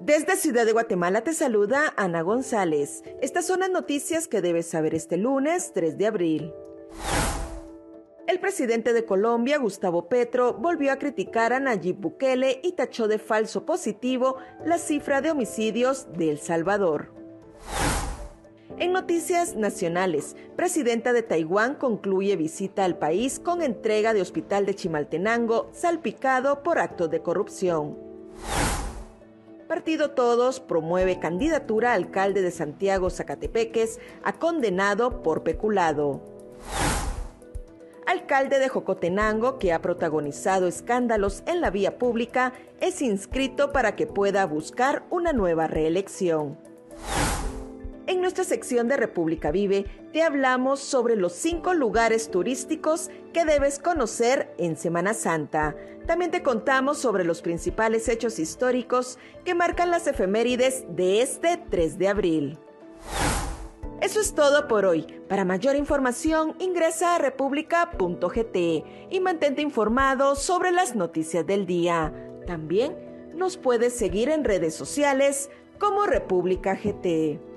Desde Ciudad de Guatemala te saluda Ana González. Estas son las noticias que debes saber este lunes 3 de abril. El presidente de Colombia, Gustavo Petro, volvió a criticar a Nayib Bukele y tachó de falso positivo la cifra de homicidios de El Salvador. En noticias nacionales, presidenta de Taiwán concluye visita al país con entrega de hospital de Chimaltenango salpicado por actos de corrupción. Partido Todos promueve candidatura a alcalde de Santiago Zacatepeques a condenado por peculado. Alcalde de Jocotenango, que ha protagonizado escándalos en la vía pública, es inscrito para que pueda buscar una nueva reelección. En nuestra sección de República Vive te hablamos sobre los cinco lugares turísticos que debes conocer en Semana Santa. También te contamos sobre los principales hechos históricos que marcan las efemérides de este 3 de abril. Eso es todo por hoy. Para mayor información ingresa a república.gt y mantente informado sobre las noticias del día. También nos puedes seguir en redes sociales como República GT.